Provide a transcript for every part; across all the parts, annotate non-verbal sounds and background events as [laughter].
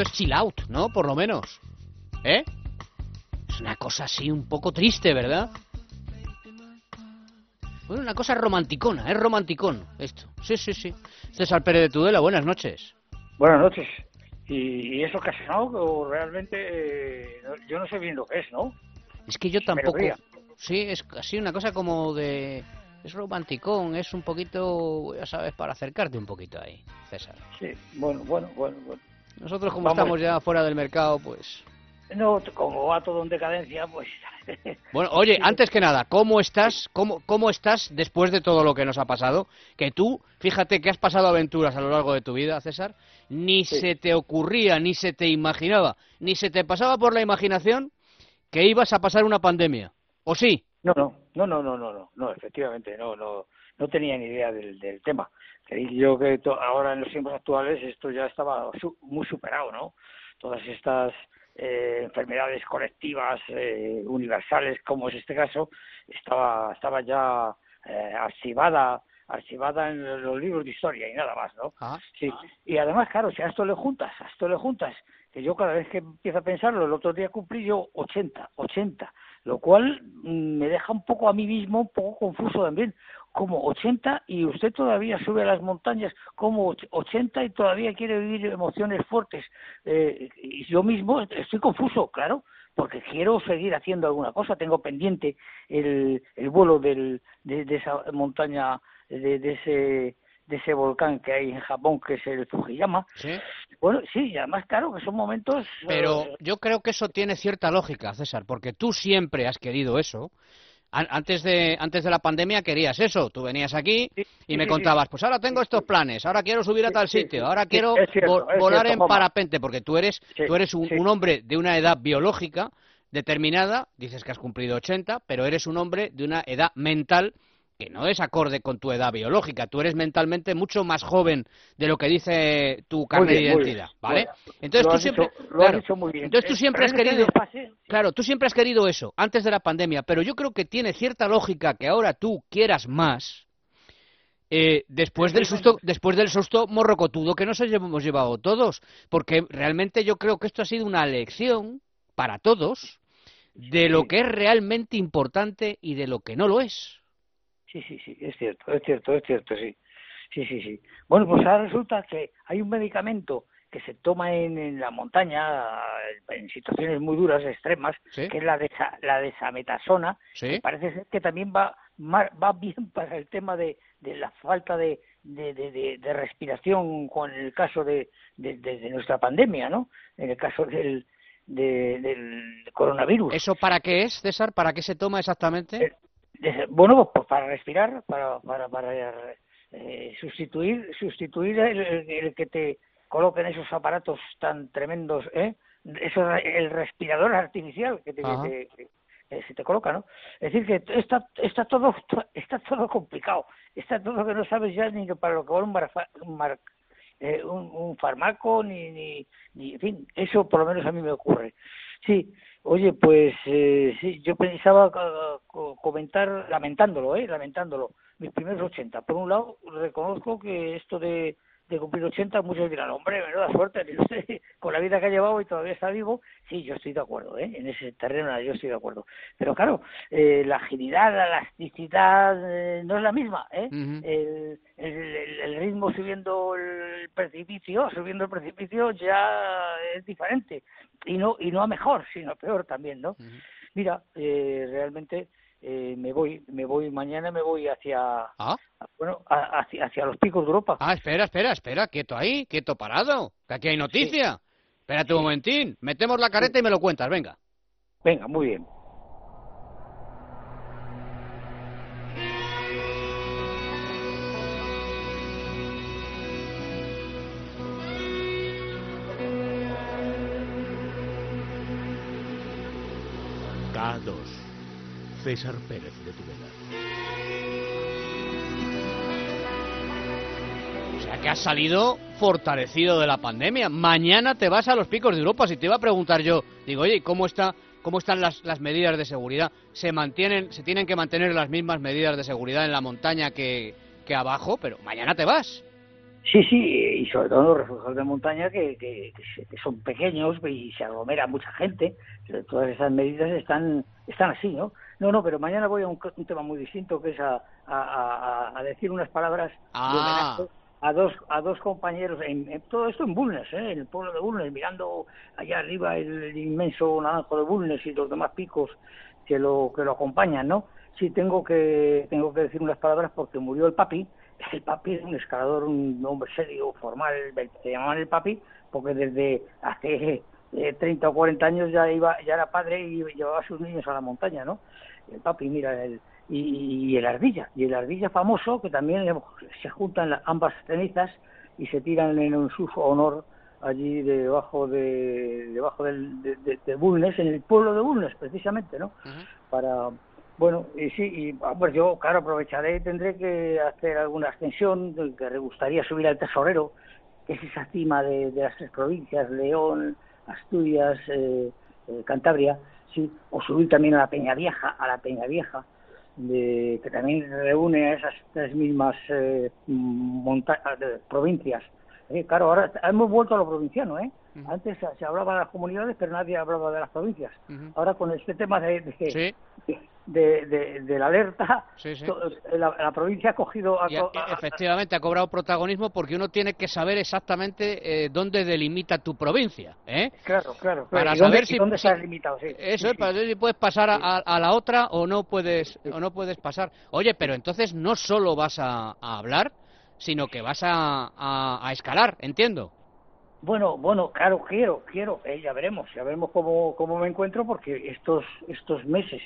esto es chill out, ¿no? Por lo menos. ¿Eh? Es una cosa así un poco triste, ¿verdad? Bueno, una cosa romanticona, es romanticón esto. Sí, sí, sí. César Pérez de Tudela, buenas noches. Buenas noches. ¿Y, eso que ha sonado? Realmente eh, yo no sé bien lo que es, ¿no? Es que yo tampoco. Sí, es así una cosa como de es romanticón, es un poquito, ya sabes, para acercarte un poquito ahí, César. Sí, bueno, bueno, bueno, bueno. Nosotros como estamos ya fuera del mercado, pues... No, como va todo en decadencia, pues... [laughs] Bueno, oye, antes que nada, ¿cómo estás, cómo, cómo estás después de todo lo que nos ha pasado? Que tú, fíjate que has pasado aventuras a lo largo de tu vida, César, ni se te ocurría, ni se te imaginaba, ni se te pasaba por la imaginación que ibas a pasar una pandemia. ¿O sí? No, no, no, no, no, no, no, no efectivamente, no, no, no tenía ni idea del, del tema. Creí yo que ahora en los tiempos actuales esto ya estaba muy superado, ¿no? Todas estas eh, enfermedades colectivas eh, universales, como es este caso, estaba, estaba ya eh, archivada archivada en los libros de historia y nada más, ¿no? Ah. Sí. Y además, claro, si a esto le juntas, a esto le juntas, que yo cada vez que empiezo a pensarlo, el otro día cumplí yo 80, 80, lo cual mm, me deja un poco a mí mismo un poco confuso también, como 80 y usted todavía sube a las montañas como 80 y todavía quiere vivir emociones fuertes. Eh, y yo mismo estoy confuso, claro, porque quiero seguir haciendo alguna cosa, tengo pendiente el, el vuelo del, de, de esa montaña, de, de ese de ese volcán que hay en Japón, que es el Fujiyama. ¿Sí? Bueno, sí, y además, claro, que son momentos... Pero eh, yo creo que eso tiene cierta lógica, César, porque tú siempre has querido eso. Antes de, antes de la pandemia querías eso. Tú venías aquí y me contabas, pues ahora tengo estos planes, ahora quiero subir a tal sitio, ahora quiero volar en parapente, porque tú eres, tú eres un, un hombre de una edad biológica determinada, dices que has cumplido 80, pero eres un hombre de una edad mental que no es acorde con tu edad biológica. Tú eres mentalmente mucho más joven de lo que dice tu carne de identidad, ¿vale? entonces tú siempre, entonces tú siempre has querido, claro, tú siempre has querido eso antes de la pandemia, pero yo creo que tiene cierta lógica que ahora tú quieras más. Eh, después del susto, después del susto morrocotudo que nos hemos llevado todos, porque realmente yo creo que esto ha sido una lección para todos de lo que es realmente importante y de lo que no lo es. Sí, sí, sí, es cierto, es cierto, es cierto, sí. Sí, sí, sí. Bueno, pues ahora resulta que hay un medicamento que se toma en, la montaña en situaciones muy duras, extremas, que es la, de, la desametasona, que parece ser que también va, va bien [laughs] para el tema de, de la falta de, de, de, respiración con el caso de, de, nuestra pandemia, ¿no? En el caso del, del coronavirus. ¿Eso para qué es, César? ¿Para qué se toma exactamente? Eh, bueno, pues para respirar, para, para, para eh, sustituir, sustituir el, que te coloquen esos aparatos tan tremendos, ¿eh? Eso, el respirador artificial que te, se te coloca, ¿no? Es decir, que está, está todo [laughs] está todo complicado, está todo que no sabes ya ni para lo que va un, eh, un, un, fármaco, ni, ni, ni, en fin, eso por lo menos a mí me ocurre. Sí, Oye, pues eh, sí, yo pensaba comentar, lamentándolo, ¿eh? Lamentándolo, mis primeros 80. Por un lado, reconozco que esto de de cumplir 80, muchos dirán, hombre, menuda suerte, [laughs] con la vida que ha llevado y todavía está vivo, sí, yo estoy de acuerdo, ¿eh? en ese terreno yo estoy de acuerdo. Pero claro, eh, la agilidad, la elasticidad eh, no es la misma, ¿eh? el, el, ritmo subiendo el precipicio, subiendo el precipicio ya es diferente, y no, y no a mejor, sino a peor también, ¿no? Mira, eh, realmente eh, me voy me voy mañana me voy hacia ¿Ah? Hacia, hacia, los picos de Europa. Ah espera espera espera quieto ahí quieto parado que aquí hay noticia. Espérate un momentín metemos la careta y me lo cuentas venga. Venga muy bien. K2 César Pérez de Tudela. Que has salido fortalecido de la pandemia. Mañana te vas a los picos de Europa. Si te iba a preguntar yo, digo, oye, ¿cómo está cómo están las, las, medidas de seguridad. Se mantienen, se tienen que mantener las mismas medidas de seguridad en la montaña que, que abajo, pero mañana te vas. Sí, sí, y sobre todo los refugios de montaña que, que, son pequeños y se aglomera mucha gente. Todas esas medidas están están así, ¿no? No, no, pero mañana voy a un, tema muy distinto que es a, a, decir unas palabras ah. A dos a dos compañeros en, todo esto en Bulnes, ¿eh? en el pueblo de Bulnes, mirando allá arriba el, inmenso naranjo de Bulnes y los demás picos que lo que lo acompañan, ¿no? Sí tengo que tengo que decir unas palabras porque murió el papi el papi es un escalador, un hombre serio, formal, se llamaban el papi, porque desde hace eh, 30 o 40 años ya iba, ya era padre y llevaba a sus niños a la montaña, ¿no? El papi, mira, el, y, el ardilla, y el ardilla famoso, que también se juntan ambas cenizas y se tiran en un su honor allí debajo de debajo del, de, Bulnes, en el pueblo de Bulnes precisamente, ¿no? Para bueno, y sí, y ah, pues yo, claro, aprovecharé, tendré que hacer alguna extensión, que me gustaría subir al Tesorero, que es esa cima de, las tres provincias, León, Asturias, eh, eh, Cantabria, sí, o subir también a la Peña Vieja, a la Peña Vieja, de, que también reúne a esas tres mismas eh, provincias. claro, ahora hemos vuelto a lo provinciano, ¿eh? Antes se hablaba de las comunidades, pero nadie hablaba de las provincias. Ahora con este tema de, de, de, la alerta, La, provincia ha cogido... efectivamente, ha cobrado protagonismo porque uno tiene que saber exactamente eh, dónde delimita tu provincia. ¿eh? Claro, claro. Para saber si, dónde estás limitado, sí. Eso es, para saber si puedes pasar a, la otra o no puedes, o no puedes pasar. Oye, pero entonces no solo vas a, hablar, sino que vas a, a escalar, entiendo. Bueno, bueno, claro, quiero, quiero, eh, ya veremos, ya veremos cómo, cómo me encuentro porque estos, estos meses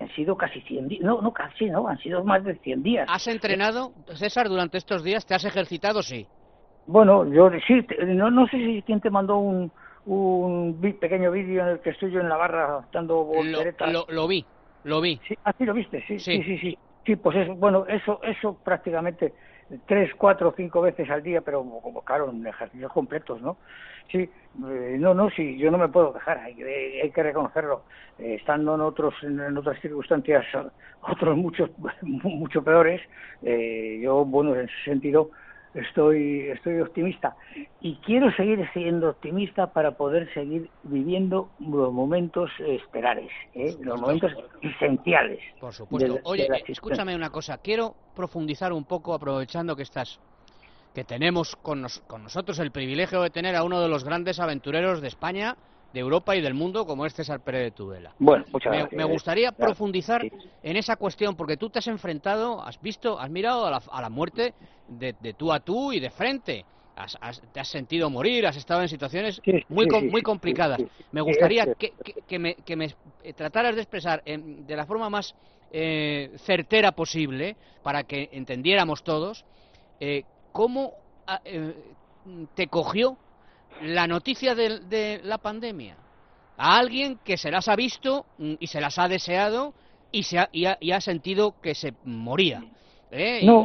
han sido casi 100 días, no, no casi, no, han sido más de 100 días. ¿Has entrenado, César, durante estos días? ¿Te has ejercitado? Sí. Bueno, yo sí, no, no sé si quién te mandó un, un pequeño vídeo en el que estoy yo en la barra dando volteretas. Lo, lo, vi, lo vi. Sí, así ah, lo viste, sí, sí, sí, sí. Sí, pues es, bueno, eso, eso prácticamente tres, cuatro, cinco veces al día, pero como claro, ejercicios completos, ¿no? Sí, eh, no, no, sí, yo no me puedo quejar, hay, hay que reconocerlo. Eh, estando en otros, en, otras circunstancias, [laughs] otros muchos, [laughs] mucho peores, eh, yo, bueno, en ese sentido, estoy, estoy optimista y quiero seguir siendo optimista para poder seguir viviendo los momentos esperares, ¿eh? los momentos esenciales. Por supuesto. Oye, escúchame una cosa, quiero profundizar un poco aprovechando que estás que tenemos con, con nosotros el privilegio de tener a uno de los grandes aventureros de España de Europa y del mundo como es César Pérez de Tudela. Bueno, me, gustaría profundizar en esa cuestión porque tú te has enfrentado, has visto, has mirado a la, muerte de, tú a tú y de frente. te has sentido morir, has estado en situaciones muy, muy complicadas. Me gustaría que, me, que me eh, trataras de expresar de la forma más eh, certera posible, para que entendiéramos todos, eh, cómo ah, te cogió la noticia de, la pandemia a alguien que se las ha visto mm, y se las ha deseado y, se ha, y, ha, sentido que se moría. ¿eh? No,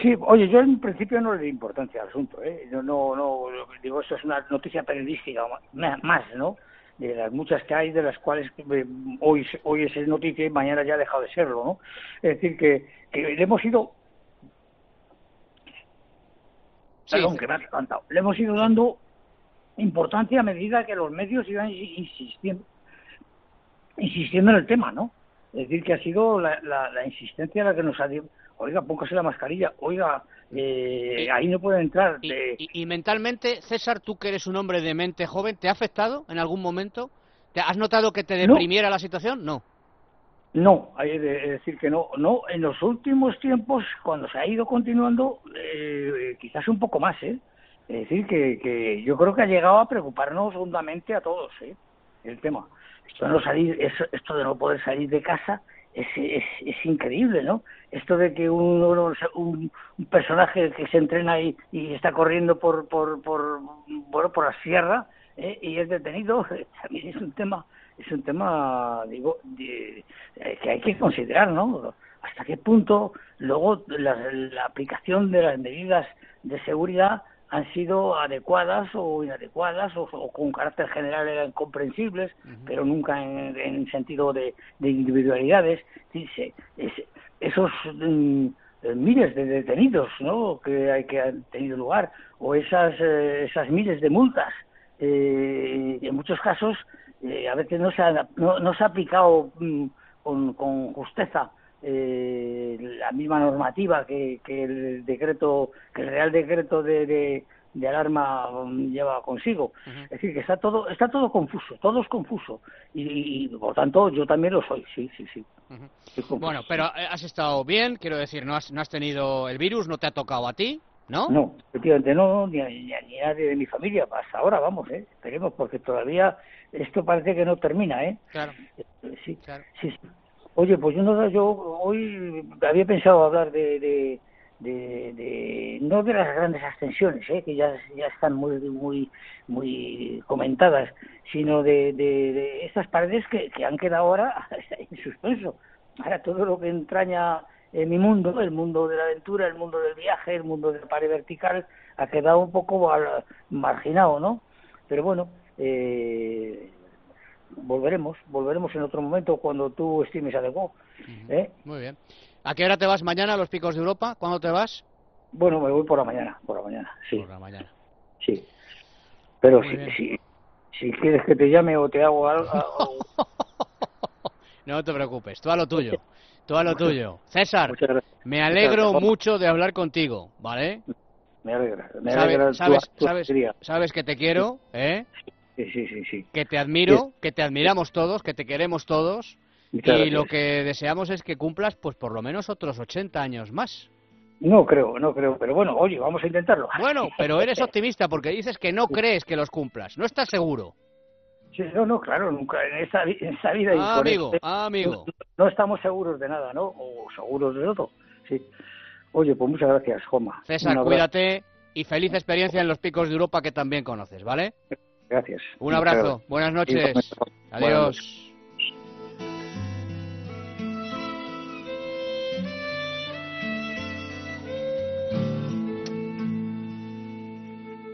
sí, oye, yo en principio no le di importancia al asunto. ¿eh? no, no, digo, esto es una noticia periodística más, ¿no? De las muchas que hay, de las cuales eh, hoy, hoy es noticia y mañana ya ha dejado de serlo, ¿no? Es decir, que, que le hemos ido Perdón, que me ha levantado. Le hemos ido dando importancia a medida que los medios iban insistiendo, insistiendo en el tema, ¿no? Es decir, que ha sido la, la, insistencia la que nos ha dicho, oiga, póngase la mascarilla, oiga, eh, ahí no puede entrar. Y, mentalmente, César, tú que eres un hombre de mente joven, ¿te ha afectado en algún momento? ¿Te has notado que te deprimiera la situación? No. No, hay que decir que no. No, en los últimos tiempos, cuando se ha ido continuando, eh, quizás un poco más, ¿eh? Es decir, que, que yo creo que ha llegado a preocuparnos hondamente a todos ¿eh? el tema. Esto de no, salir, esto de no poder salir de casa es, es, es increíble, ¿no? Esto de que un, un, personaje que se entrena y, y está corriendo por, por, por, bueno, por la sierra ¿eh? y es detenido, [laughs] también es un tema, es un tema, digo, eh, que hay que considerar, ¿no? Hasta qué punto luego la, la aplicación de las medidas de seguridad han sido adecuadas o inadecuadas o, con carácter general eran comprensibles, pero nunca en, en sentido de, de individualidades. Dice, esos mm, eh, miles de detenidos, ¿no? Que hay que han tenido lugar o esas eh, esas miles de multas. Eh, en muchos casos a veces no se ha, no, se ha aplicado mm, con, con justeza la misma normativa que, que el decreto que el real decreto de de alarma um, lleva consigo. Es decir, que está todo, está todo confuso, todo es confuso. Y, por tanto yo también lo soy, sí, sí, sí. Bueno, pero eh, has estado bien, quiero decir, no has, no has tenido el virus, no te ha tocado a ti, ¿no? No, efectivamente no, ni a, ni nadie de mi familia, hasta ahora vamos, ¿eh? Esperemos, porque todavía esto parece que no termina, ¿eh? Claro. Eh, sí, sí, Oye, pues yo, no, yo hoy había pensado hablar de de, de, no de las grandes extensiones ¿eh? que ya, ya están muy muy muy comentadas sino de, de, estas paredes que, que, han quedado ahora [laughs] en suspenso ahora todo lo que entraña en mi mundo el mundo de la aventura el mundo del viaje el mundo de pared vertical ha quedado un poco marginado no pero bueno eh, volveremos volveremos en otro momento cuando tú estimes adecuado ¿eh? muy bien ¿A qué hora te vas mañana a los picos de Europa? ¿Cuándo te vas? Bueno, me voy por la mañana, por la mañana, sí. Por la mañana. Sí. Pero si, si, si, quieres que te llame o te hago [laughs] algo... no te preocupes, tú a lo tuyo. Tú a lo tuyo. César, me alegro mucho de hablar contigo, ¿vale? Me alegra. Me alegra sabes, sabes, sabes, que te quiero, ¿eh? Sí, sí, sí, sí. Que te admiro, que te admiramos todos, que te queremos todos y lo que deseamos es que cumplas, pues por lo menos otros 80 años más. No creo, no creo, pero bueno, oye, vamos a intentarlo. [laughs] Bueno, pero eres optimista porque dices que no crees que los cumplas, no estás seguro. Sí, no, no, claro, nunca en esta, vida. Ah, amigo, ah, amigo. No, estamos seguros de nada, ¿no? O seguros de todo, sí. Oye, pues muchas gracias, Joma. César, cuídate y feliz experiencia en los picos de Europa que también conoces, ¿vale? Gracias. Un abrazo, buenas noches. Adiós.